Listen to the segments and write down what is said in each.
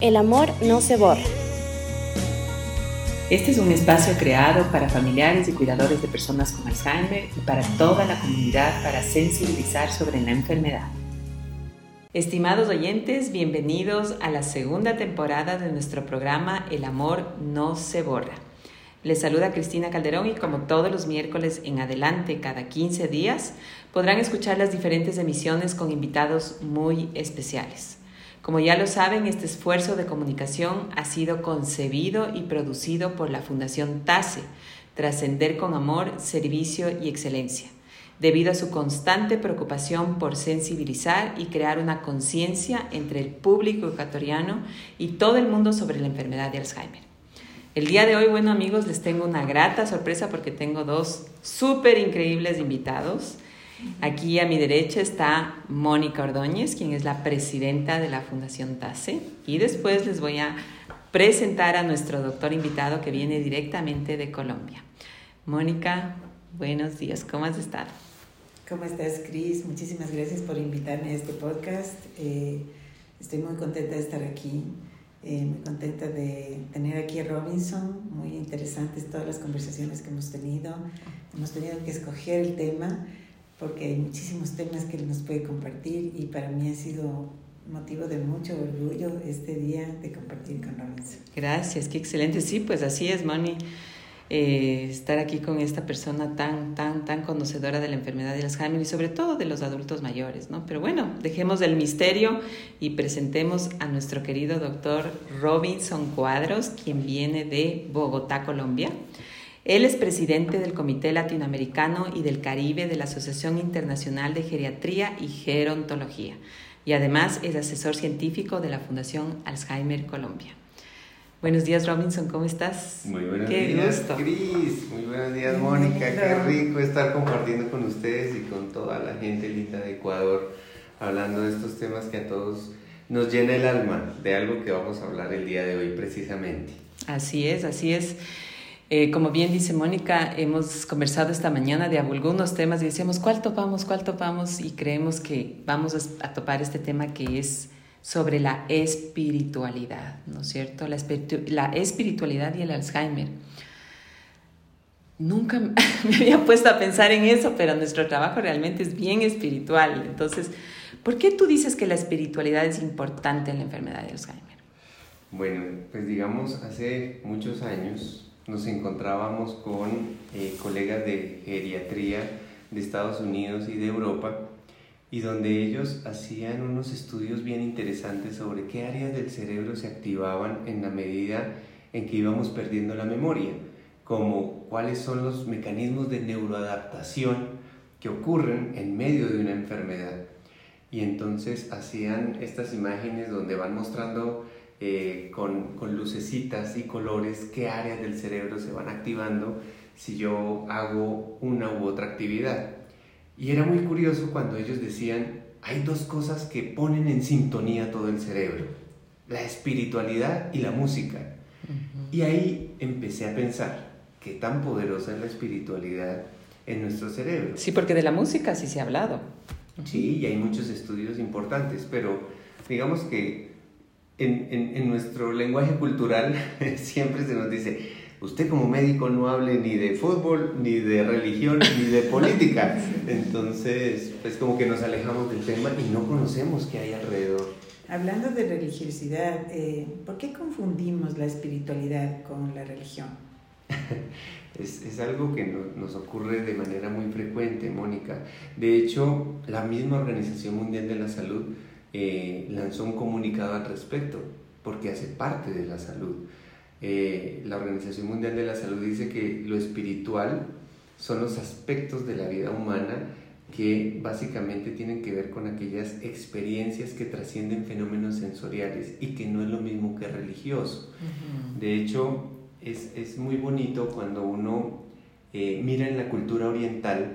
El amor no se borra. Este es un espacio creado para familiares y cuidadores de personas con Alzheimer y para toda la comunidad para sensibilizar sobre la enfermedad. Estimados oyentes, bienvenidos a la segunda temporada de nuestro programa El amor no se borra. Les saluda Cristina Calderón y como todos los miércoles en adelante, cada 15 días, podrán escuchar las diferentes emisiones con invitados muy especiales. Como ya lo saben, este esfuerzo de comunicación ha sido concebido y producido por la Fundación TASE, Trascender con Amor, Servicio y Excelencia, debido a su constante preocupación por sensibilizar y crear una conciencia entre el público ecuatoriano y todo el mundo sobre la enfermedad de Alzheimer. El día de hoy, bueno amigos, les tengo una grata sorpresa porque tengo dos súper increíbles invitados. Aquí a mi derecha está Mónica Ordóñez, quien es la presidenta de la Fundación TASE. Y después les voy a presentar a nuestro doctor invitado que viene directamente de Colombia. Mónica, buenos días, ¿cómo has estado? ¿Cómo estás, Cris? Muchísimas gracias por invitarme a este podcast. Eh, estoy muy contenta de estar aquí, eh, muy contenta de tener aquí a Robinson, muy interesantes todas las conversaciones que hemos tenido. Hemos tenido que escoger el tema porque hay muchísimos temas que nos puede compartir y para mí ha sido motivo de mucho orgullo este día de compartir con Robinson. Gracias, qué excelente. Sí, pues así es, Moni. Eh, estar aquí con esta persona tan, tan, tan conocedora de la enfermedad de Alzheimer y sobre todo de los adultos mayores, ¿no? Pero bueno, dejemos el misterio y presentemos a nuestro querido doctor Robinson Cuadros, quien viene de Bogotá, Colombia. Él es presidente del Comité Latinoamericano y del Caribe de la Asociación Internacional de Geriatría y Gerontología y además es asesor científico de la Fundación Alzheimer Colombia. Buenos días Robinson, ¿cómo estás? Muy buenos días, Cris. Muy buenos días, Mónica. Qué rico estar compartiendo con ustedes y con toda la gente linda de Ecuador, hablando de estos temas que a todos nos llena el alma, de algo que vamos a hablar el día de hoy precisamente. Así es, así es. Eh, como bien dice Mónica, hemos conversado esta mañana de algunos temas y decíamos, ¿cuál topamos? ¿Cuál topamos? Y creemos que vamos a topar este tema que es sobre la espiritualidad, ¿no es cierto? La, la espiritualidad y el Alzheimer. Nunca me había puesto a pensar en eso, pero nuestro trabajo realmente es bien espiritual. Entonces, ¿por qué tú dices que la espiritualidad es importante en la enfermedad de Alzheimer? Bueno, pues digamos, hace muchos años nos encontrábamos con eh, colegas de geriatría de Estados Unidos y de Europa y donde ellos hacían unos estudios bien interesantes sobre qué áreas del cerebro se activaban en la medida en que íbamos perdiendo la memoria, como cuáles son los mecanismos de neuroadaptación que ocurren en medio de una enfermedad. Y entonces hacían estas imágenes donde van mostrando eh, con, con, lucecitas y colores qué áreas del cerebro se van activando si yo hago una u otra actividad. Y era muy curioso cuando ellos decían, hay dos cosas que ponen en sintonía todo el cerebro, la espiritualidad y la música. Y ahí empecé a pensar, qué tan poderosa es la espiritualidad en nuestro cerebro. Sí, porque de la música sí se ha hablado. Sí, y hay muchos estudios importantes, pero digamos que en, en, nuestro lenguaje cultural siempre se nos dice, usted como médico no hable ni de fútbol, ni de religión, ni de política. Entonces, pues como que nos alejamos del tema y no conocemos qué hay alrededor. Hablando de religiosidad, eh, ¿por qué confundimos la espiritualidad con la religión? es, es, algo que nos ocurre de manera muy frecuente, Mónica. De hecho, la misma Organización Mundial de la Salud eh, lanzó un comunicado al respecto, porque hace parte de la salud. Eh, la Organización Mundial de la Salud dice que lo espiritual son los aspectos de la vida humana que básicamente tienen que ver con aquellas experiencias que trascienden fenómenos sensoriales y que no es lo mismo que religioso. De hecho, es, es, muy bonito cuando uno eh, mira en la cultura oriental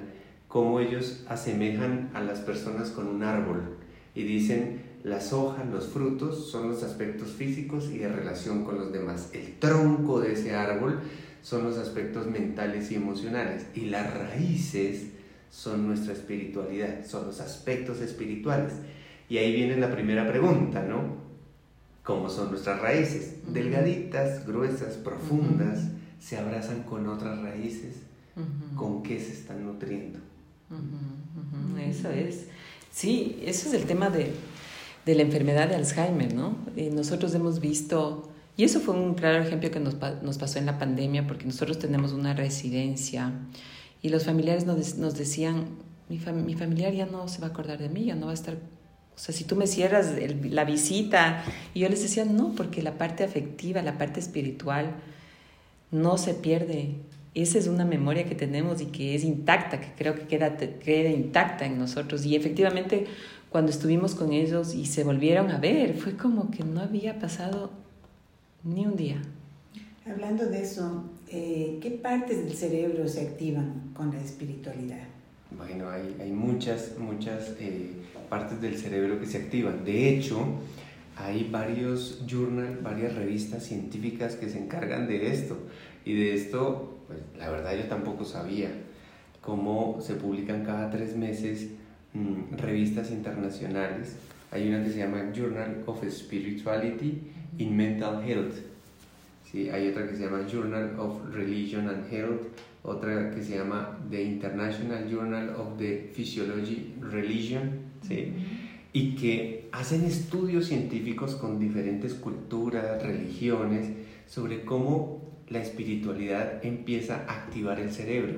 cómo ellos asemejan a las personas con un árbol y dicen las hojas, los frutos son los aspectos físicos y de relación con los demás. El tronco de ese árbol son los aspectos mentales y emocionales y las raíces son nuestra espiritualidad, son los aspectos espirituales. Y ahí viene la primera pregunta, ¿no? como son nuestras raíces, delgaditas, gruesas, profundas, se abrazan con otras raíces, con qué se están nutriendo. Eso es. Sí, eso es el tema de, de la enfermedad de Alzheimer, ¿no? Eh, nosotros hemos visto, y eso fue un claro ejemplo que nos, nos, pasó en la pandemia, porque nosotros tenemos una residencia y los familiares nos, nos decían, mi, mi, familiar ya no se va a acordar de mí, ya no va a estar... O sea, si tú me cierras la visita, y yo les decía, no, porque la parte afectiva, la parte espiritual, no se pierde. Esa es una memoria que tenemos y que es intacta, que creo que queda, queda intacta en nosotros. Y efectivamente, cuando estuvimos con ellos y se volvieron a ver, fue como que no había pasado ni un día. Hablando de eso, eh, ¿qué partes del cerebro se activan con la espiritualidad? Bueno, hay, hay muchas, muchas eh, partes del cerebro que se activan. De hecho, hay varios journals, varias revistas científicas que se encargan de esto. Y de esto, pues la verdad yo tampoco sabía cómo se publican cada tres meses Mm, revistas internacionales. Hay una que se llama Journal of Spirituality in Mental Health. ¿sí? Hay otra que se llama Journal of Religion and Health. Otra que se llama The International Journal of the Physiology Religion. ¿sí? Y que hacen estudios científicos con diferentes culturas, religiones, sobre cómo la espiritualidad empieza a activar el cerebro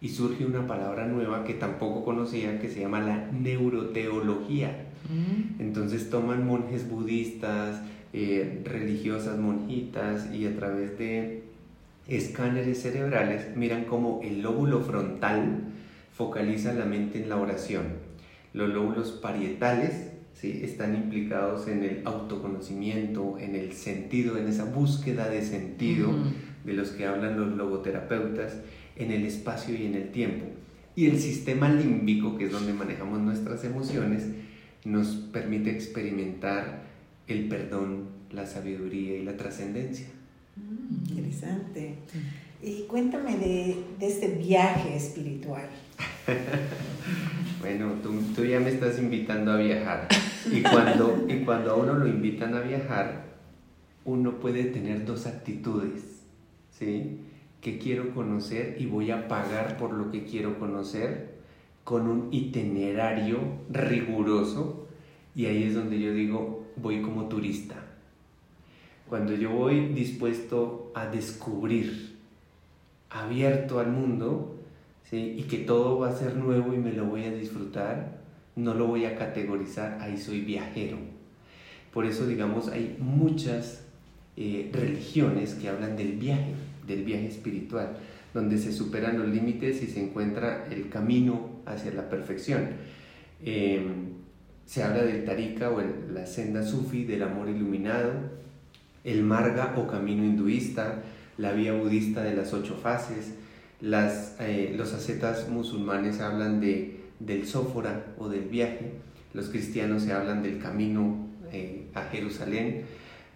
y surge una palabra nueva que tampoco conocía que se llama la neuroteología. Mm. Entonces toman monjes budistas, eh, religiosas monjitas y a través de escáneres cerebrales miran cómo el lóbulo frontal focaliza la mente en la oración. Los lóbulos parietales ¿sí? están implicados en el autoconocimiento, en el sentido, en esa búsqueda de sentido de los que hablan los logoterapeutas en el espacio y en el tiempo. Y el sistema límbico, que es donde manejamos nuestras emociones, nos permite experimentar el perdón, la sabiduría y la trascendencia. Mm, interesante. Y cuéntame de, de este viaje espiritual. bueno, tú, ya me estás invitando a viajar. Y cuando, y cuando a uno lo invitan a viajar, uno puede tener dos actitudes. ¿sí? que quiero conocer y voy a pagar por lo que quiero conocer con un itinerario riguroso y ahí es donde yo digo voy como turista. Cuando yo voy dispuesto a descubrir, abierto al mundo, ¿sí? y que todo va a ser nuevo y me lo voy a disfrutar, no lo voy a categorizar, ahí soy viajero. Por eso, digamos, hay muchas eh, religiones que hablan del viaje del viaje espiritual, donde se superan los límites y se encuentra el camino hacia la perfección. Em, se habla del tarika o la senda sufi del amor iluminado, el marga o camino hinduista, la vía budista de las ocho fases, las, eh, los ascetas musulmanes hablan de, del sófora o del viaje, los cristianos se hablan del camino eh, a Jerusalén.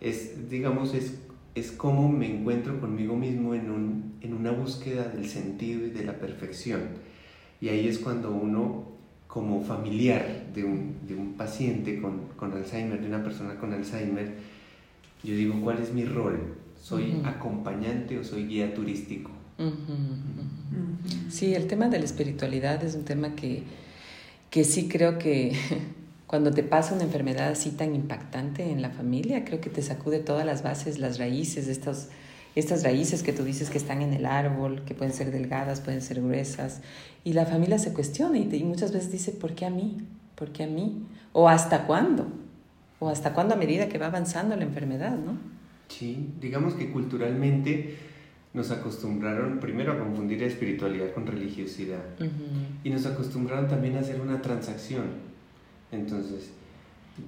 Es, digamos, es es cómo me encuentro conmigo mismo en, un, en una búsqueda del sentido y de la perfección. Y ahí es cuando uno, como familiar de un, de un paciente con, con, Alzheimer, de una persona con Alzheimer, yo digo, ¿cuál es mi rol? ¿Soy acompañante o soy guía turístico? Sí, el tema de la espiritualidad es un tema que, que sí creo que cuando te pasa una enfermedad así tan impactante en la familia, creo que te sacude todas las bases, las raíces, estas, estas raíces que tú dices que están en el árbol, que pueden ser delgadas, pueden ser gruesas, y la familia se cuestiona y, y muchas veces dice, ¿por qué a mí? ¿Por qué a mí? ¿O hasta cuándo? ¿O hasta cuándo a medida que va avanzando la enfermedad, no? Sí, digamos que culturalmente nos acostumbraron primero a confundir espiritualidad con religiosidad y nos acostumbraron también a hacer una transacción entonces,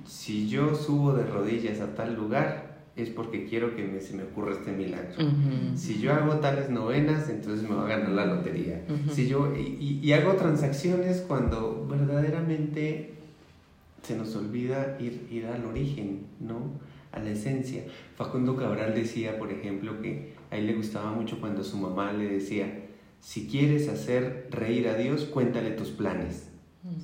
si yo subo de rodillas a tal lugar, es porque quiero que me, se me ocurra este milagro. Si yo hago tales novenas, entonces me va a ganar la lotería. si yo, y, y, hago transacciones cuando verdaderamente se nos olvida ir, ir al origen, ¿no? A la esencia. Facundo Cabral decía, por ejemplo, que a él le gustaba mucho cuando su mamá le decía, si quieres hacer reír a Dios, cuéntale tus planes.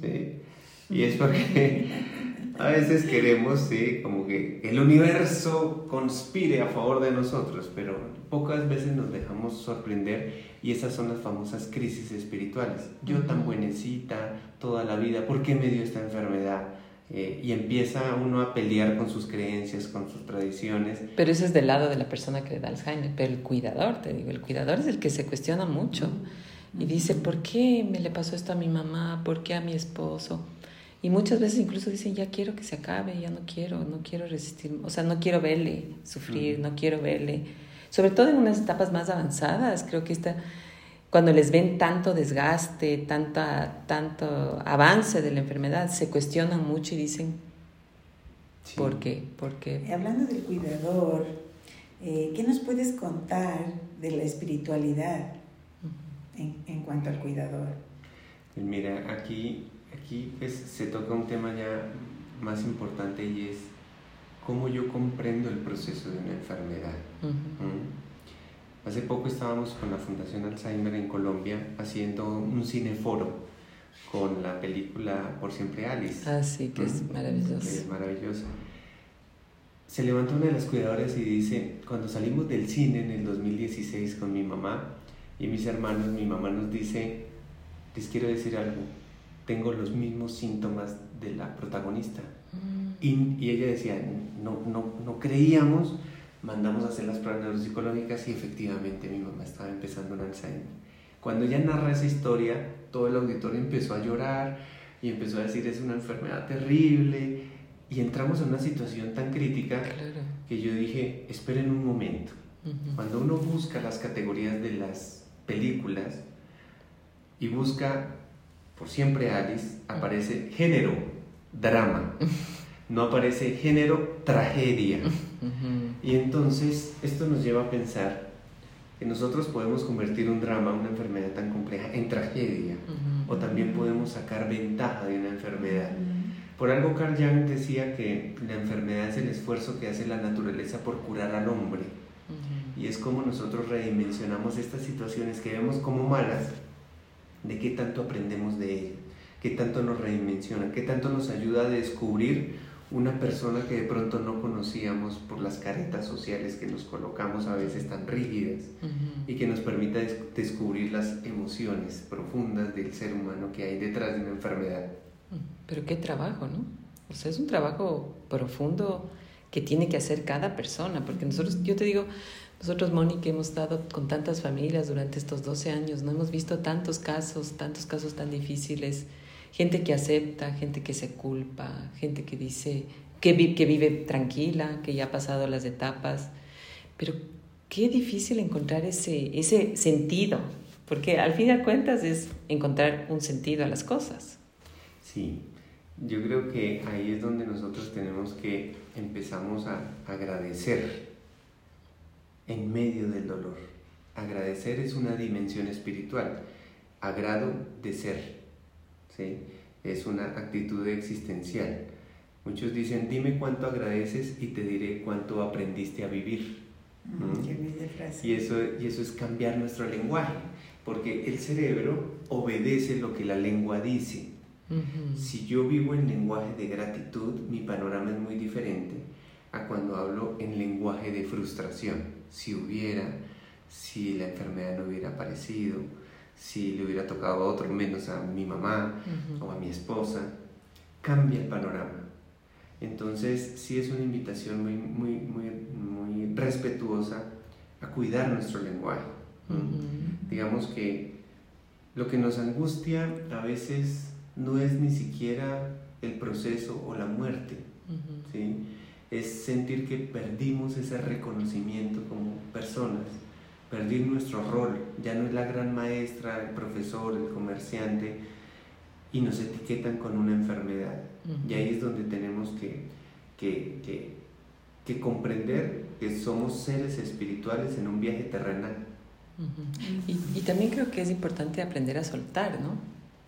¿sí? Y es porque, A veces queremos, sí, como que el universo conspire a favor de nosotros, pero pocas veces nos dejamos sorprender y esas son las famosas crisis espirituales. Yo tan buenecita toda la vida, ¿por qué me dio esta enfermedad? Eh, y empieza uno a pelear con sus creencias, con sus tradiciones. Pero eso es del lado de la persona que le da Alzheimer, pero el cuidador, te digo, el cuidador es el que se cuestiona mucho y dice, ¿por qué me le pasó esto a mi mamá? ¿Por qué a mi esposo? Y muchas veces incluso dicen, ya quiero que se acabe, ya no quiero, no quiero resistir, o sea, no quiero verle sufrir, no quiero verle, sobre todo en unas etapas más avanzadas, creo que está cuando les ven tanto desgaste, tanta, tanto avance de la enfermedad, se cuestionan mucho y dicen, ¿por qué? ¿Por qué? Hablando del cuidador, eh, ¿qué nos puedes contar de la espiritualidad en, en, cuanto al cuidador? Pues mira, aquí, aquí pues, se toca un tema ya más importante y es cómo yo comprendo el proceso de una enfermedad. Hace poco estábamos con la Fundación Alzheimer en Colombia haciendo un cineforo con la película Por Siempre Alice. Ah, sí, que es maravillosa. Es maravillosa. Se levanta una de las cuidadoras y dice, cuando salimos del cine en el 2016 con mi mamá y mis hermanos, mi mamá nos dice, les quiero decir algo, tengo los mismos síntomas de la protagonista. Mm. Y, y, ella decía, no, no, no creíamos mandamos a hacer las pruebas neuropsicológicas y efectivamente mi mamá estaba empezando un Alzheimer. Cuando ella narra esa historia, todo el auditorio empezó a llorar y empezó a decir es una enfermedad terrible y entramos en una situación tan crítica que yo dije, esperen un momento. Cuando uno busca las categorías de las películas y busca por siempre Alice, aparece género, drama. no aparece género, tragedia. Y entonces esto nos lleva a pensar que nosotros podemos convertir un drama, una enfermedad tan compleja, en tragedia, o también podemos sacar ventaja de una enfermedad. Por algo Carl Jung decía que la enfermedad es el esfuerzo que hace la naturaleza por curar al hombre. Y es como nosotros redimensionamos estas situaciones que vemos como malas, de qué tanto aprendemos de ellas, qué tanto nos redimensiona, qué tanto nos ayuda a descubrir una persona que de pronto no conocíamos por las caretas sociales que nos colocamos a veces tan rígidas y que nos permita descubrir las emociones profundas del ser humano que hay detrás de una enfermedad. Pero qué trabajo, ¿no? O sea, es un trabajo profundo que tiene que hacer cada persona, porque nosotros, yo te digo, nosotros, Moni, que hemos estado con tantas familias durante estos 12 años, no hemos visto tantos casos, tantos casos tan difíciles gente que acepta, gente que se culpa, gente que dice que, que vive tranquila, que ya ha pasado las etapas, pero qué difícil encontrar ese, ese sentido, porque al fin de cuentas es encontrar un sentido a las cosas. Sí, yo creo que ahí es donde nosotros tenemos que empezamos a agradecer en medio del dolor. Agradecer es una dimensión espiritual, agrado de ser. ¿Sí? es una actitud existencial. Muchos dicen, dime cuánto agradeces y te diré cuánto aprendiste a vivir. Y, eso, y eso es cambiar nuestro lenguaje, porque el cerebro obedece lo que la lengua dice. Si yo vivo en lenguaje de gratitud, mi panorama es muy diferente a cuando hablo en lenguaje de frustración. Si hubiera, si la enfermedad no hubiera aparecido, si le hubiera tocado a otro menos a mi mamá o a mi esposa, cambia el panorama. Entonces sí es una invitación muy, muy, muy, muy respetuosa a cuidar nuestro lenguaje. Digamos que lo que nos angustia a veces no es ni siquiera el proceso o la muerte, ¿sí? es sentir que perdimos ese reconocimiento como personas perdí nuestro rol, ya no es la gran maestra, el profesor, el comerciante, y nos etiquetan con una enfermedad. Y ahí es donde tenemos que, que, que, comprender que somos seres espirituales en un viaje terrenal. y, y, también creo que es importante aprender a soltar, ¿no?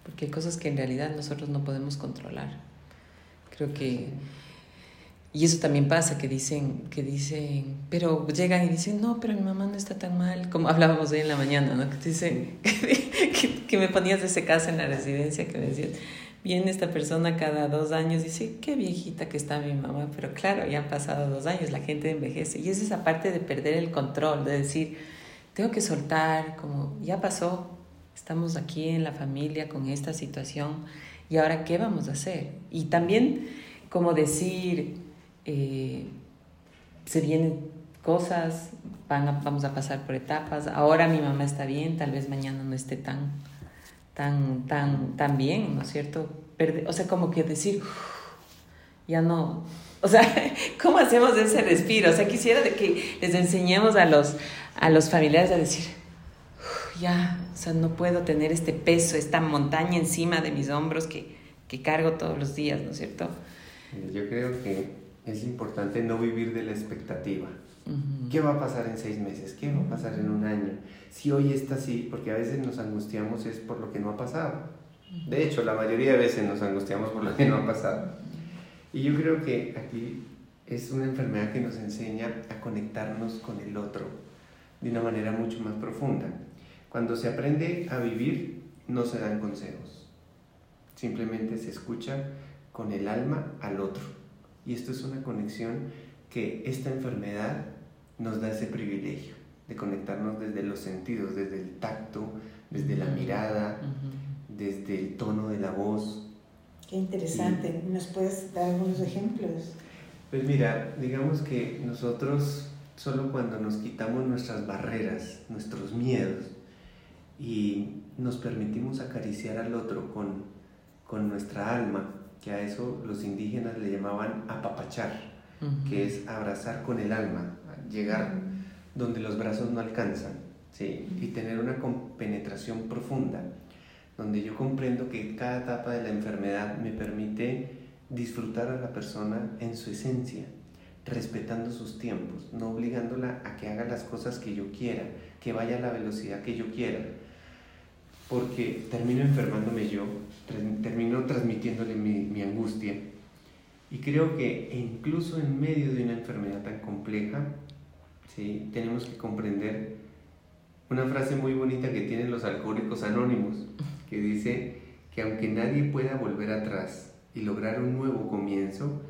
Porque hay cosas que en realidad nosotros no podemos controlar. Creo que... Y eso también pasa, que dicen, que dicen, pero llegan y dicen, no, pero mi mamá no está tan mal, como hablábamos hoy en la mañana, ¿no? Que dicen, que, me ponías ese caso en la residencia, que me decías, viene esta persona cada dos años y dice, qué viejita que está mi mamá, pero claro, ya han pasado dos años, la gente envejece. Y es esa parte de perder el control, de decir, tengo que soltar, como ya pasó, estamos aquí en la familia con esta situación y ahora qué vamos a hacer. Y también como decir, eh, se vienen cosas, van vamos a pasar por etapas, ahora mi mamá está bien, tal vez mañana no esté tan, tan, tan, tan bien, ¿no es cierto? o sea, como que decir, ya no, o sea, ¿cómo hacemos ese respiro? O sea, quisiera de que les enseñemos a los, a los familiares a decir, ya, o sea, no puedo tener este peso, esta montaña encima de mis hombros que, que cargo todos los días, ¿no es cierto? Yo creo que es importante no vivir de la expectativa. ¿Qué va a pasar en seis meses? ¿Qué va a pasar en un año? Si hoy está así, porque a veces nos angustiamos es por lo que no ha pasado. De hecho, la mayoría de veces nos angustiamos por lo que no ha pasado. Y yo creo que aquí es una enfermedad que nos enseña a conectarnos con el otro de una manera mucho más profunda. Cuando se aprende a vivir, no se dan consejos. Simplemente se escucha con el alma al otro. Y esto es una conexión que esta enfermedad nos da ese privilegio de conectarnos desde los sentidos, desde el tacto, desde la mirada, desde el tono de la voz. Qué interesante. ¿Nos puedes dar algunos ejemplos? Pues mira, digamos que nosotros solo cuando nos quitamos nuestras barreras, nuestros miedos y nos permitimos acariciar al otro con, con nuestra alma, que a eso los indígenas le llamaban apapachar, que es abrazar con el alma, llegar donde los brazos no alcanzan, ¿sí? y tener una penetración profunda, donde yo comprendo que cada etapa de la enfermedad me permite disfrutar a la persona en su esencia, respetando sus tiempos, no obligándola a que haga las cosas que yo quiera, que vaya a la velocidad que yo quiera, porque termino enfermándome yo, termino transmitiéndole mi, mi angustia. Y creo que incluso en medio de una enfermedad tan compleja, ¿sí? tenemos que comprender una frase muy bonita que tienen los alcohólicos anónimos, que dice que aunque nadie pueda volver atrás y lograr un nuevo comienzo,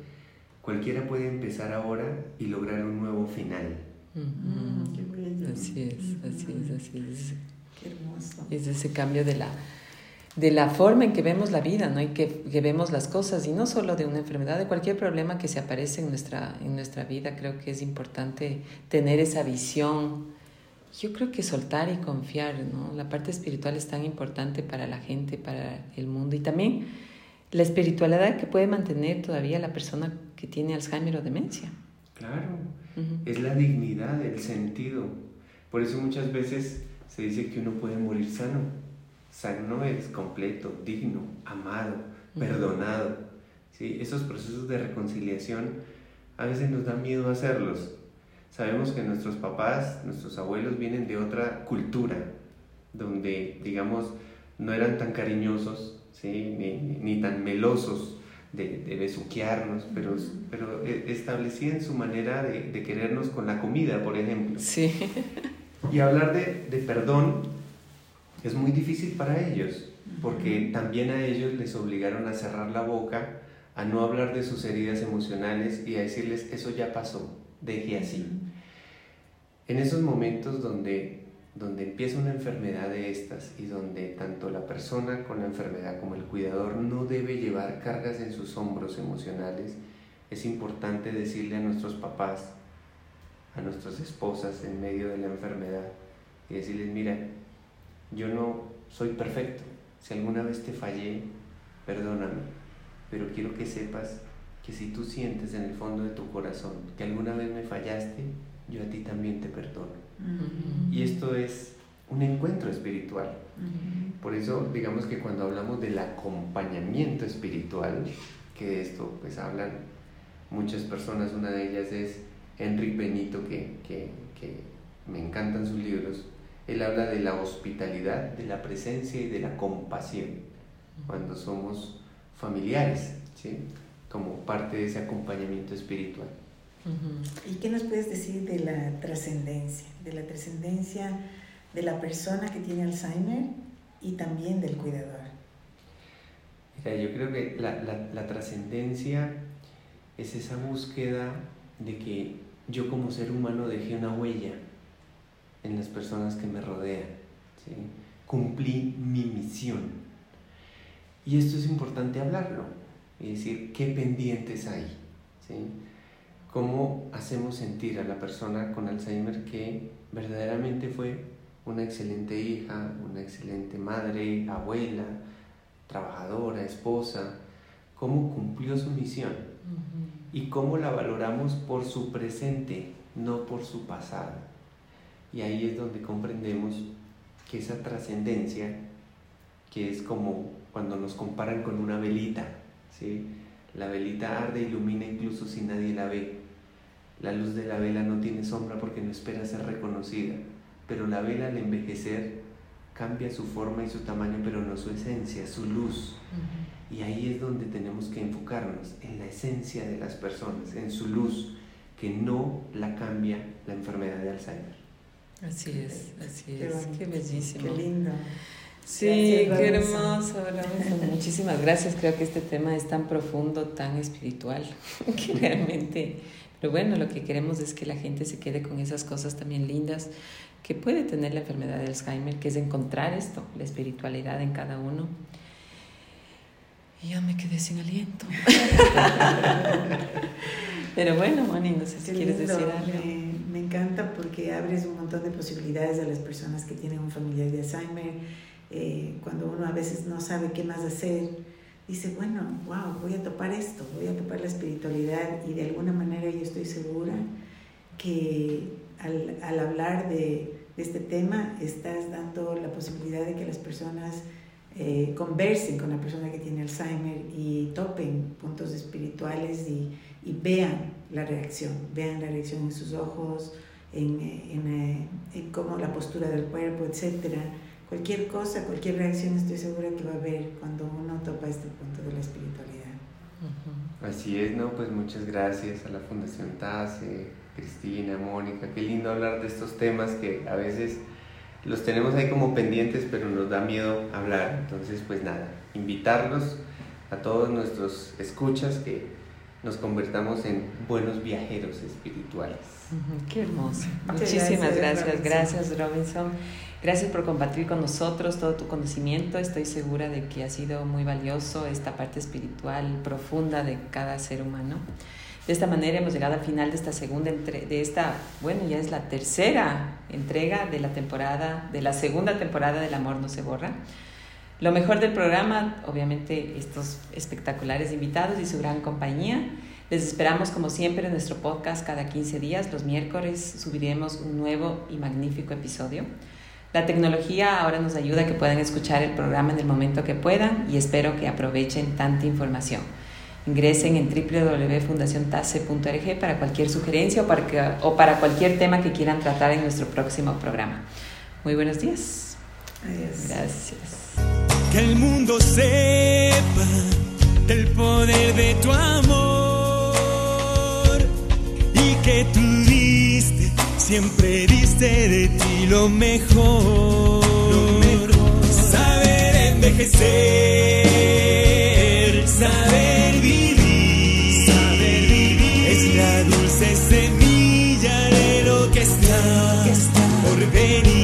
cualquiera puede empezar ahora y lograr un nuevo final. Así es, así es, así es. Qué hermoso. Es ese cambio de la, de la forma en que vemos la vida, ¿no? Y que, que, vemos las cosas, y no solo de una enfermedad, de cualquier problema que se aparece en nuestra, en nuestra vida, creo que es importante tener esa visión. Yo creo que soltar y confiar, ¿no? La parte espiritual es tan importante para la gente, para el mundo, y también la espiritualidad que puede mantener todavía la persona que tiene Alzheimer o demencia. Claro, es la dignidad, el sentido. Por eso muchas veces se dice que uno puede morir sano. Sano es completo, digno, amado, perdonado. ¿sí? Esos procesos de reconciliación a veces nos da miedo hacerlos. Sabemos que nuestros papás, nuestros abuelos vienen de otra cultura, donde, digamos, no eran tan cariñosos, ¿sí? ni, tan melosos de, de besuquearnos, pero, pero e, establecían su manera de, de, querernos con la comida, por ejemplo. Sí. Y hablar de, de perdón es muy difícil para ellos, porque también a ellos les obligaron a cerrar la boca, a no hablar de sus heridas emocionales y a decirles, eso ya pasó, deje así. En esos momentos donde, donde empieza una enfermedad de estas y donde tanto la persona con la enfermedad como el cuidador no debe llevar cargas en sus hombros emocionales, es importante decirle a nuestros papás, a nuestras esposas en medio de la enfermedad y decirles, mira, yo no soy perfecto, si alguna vez te fallé, perdóname, pero quiero que sepas que si tú sientes en el fondo de tu corazón que alguna vez me fallaste, yo a ti también te perdono. Y esto es un encuentro espiritual. Por eso, digamos que cuando hablamos del acompañamiento espiritual, que de esto pues hablan muchas personas, una de ellas es Enrique Benito, que, que, que me encantan sus libros, él habla de la hospitalidad, de la presencia y de la compasión cuando somos familiares, ¿sí? como parte de ese acompañamiento espiritual. ¿Y qué nos puedes decir de la trascendencia? De la trascendencia de la persona que tiene Alzheimer y también del cuidador. yo creo que la, la trascendencia es esa búsqueda de que yo como ser humano dejé una huella en las personas que me rodean. Cumplí mi misión. Y esto es importante hablarlo, es decir, qué pendientes hay. ¿Cómo hacemos sentir a la persona con Alzheimer que verdaderamente fue una excelente hija, una excelente madre, abuela, trabajadora, esposa? ¿Cómo cumplió su misión? Y cómo la valoramos por su presente, no por su pasado. Y ahí es donde comprendemos que esa trascendencia, que es como cuando nos comparan con una velita, ¿sí? la velita arde, ilumina incluso si nadie la ve. La luz de la vela no tiene sombra porque no espera ser reconocida, pero la vela al envejecer cambia su forma y su tamaño, pero no su esencia, su luz. Y ahí es donde tenemos que enfocarnos, en la esencia de las personas, en su luz, que no la cambia la enfermedad de Alzheimer. Así es, así es. Qué, bellísimo. Qué lindo. Sí, qué hermoso. Muchísimas gracias. Creo que este tema es tan profundo, tan espiritual, que realmente... Pero bueno, lo que queremos es que la gente se quede con esas cosas también lindas que puede tener la enfermedad de Alzheimer, que es encontrar esto, la espiritualidad en cada uno. Y ya me quedé sin aliento. Pero bueno, Moni, no sé si quieres decir algo me encanta porque abres un montón de posibilidades a las personas que tienen un familiar de Alzheimer. Eh, cuando uno a veces no sabe qué más hacer, dice, bueno, wow, voy a topar esto, voy a topar la espiritualidad y de alguna manera yo estoy segura que al, al hablar de, de, este tema estás dando la posibilidad de que las personas eh, conversen con la persona que tiene Alzheimer y topen puntos espirituales y, y vean la reacción, vean la reacción en sus ojos, en, en, eh, en cómo la postura del cuerpo, etc. Cualquier cosa, cualquier reacción estoy segura que va a haber cuando uno topa este punto de la espiritualidad. Así es, ¿no? Pues muchas gracias a la Fundación TASE, Cristina, Mónica, qué lindo hablar de estos temas que a veces los tenemos ahí como pendientes, pero nos da miedo hablar. Entonces, pues nada, invitarlos a todos nuestros escuchas que nos convertamos en buenos viajeros espirituales. qué hermoso. Muchísimas gracias, gracias Robinson. Gracias por compartir con nosotros todo tu conocimiento. Estoy segura de que ha sido muy valioso esta parte espiritual profunda de cada ser humano. De esta manera hemos llegado al final de esta segunda de esta, bueno, ya es la tercera entrega de la temporada, de la segunda temporada del Amor no se borra. Lo mejor del programa, obviamente, estos espectaculares invitados y su gran compañía. Les esperamos como siempre en nuestro podcast cada 15 días. Los miércoles subiremos un nuevo y magnífico episodio. La tecnología ahora nos ayuda a que puedan escuchar el programa en el momento que puedan y espero que aprovechen tanta información. Ingresen en www.fundaciontase.org para cualquier sugerencia o para, o para cualquier tema que quieran tratar en nuestro próximo programa. Muy buenos días. Adiós. Gracias que el mundo sepa del poder de tu amor y que tú diste, siempre diste de ti lo mejor. Lo mejor. Saber envejecer Saber vivir, saber vivir es la dulce semilla de lo que está, que está por venir.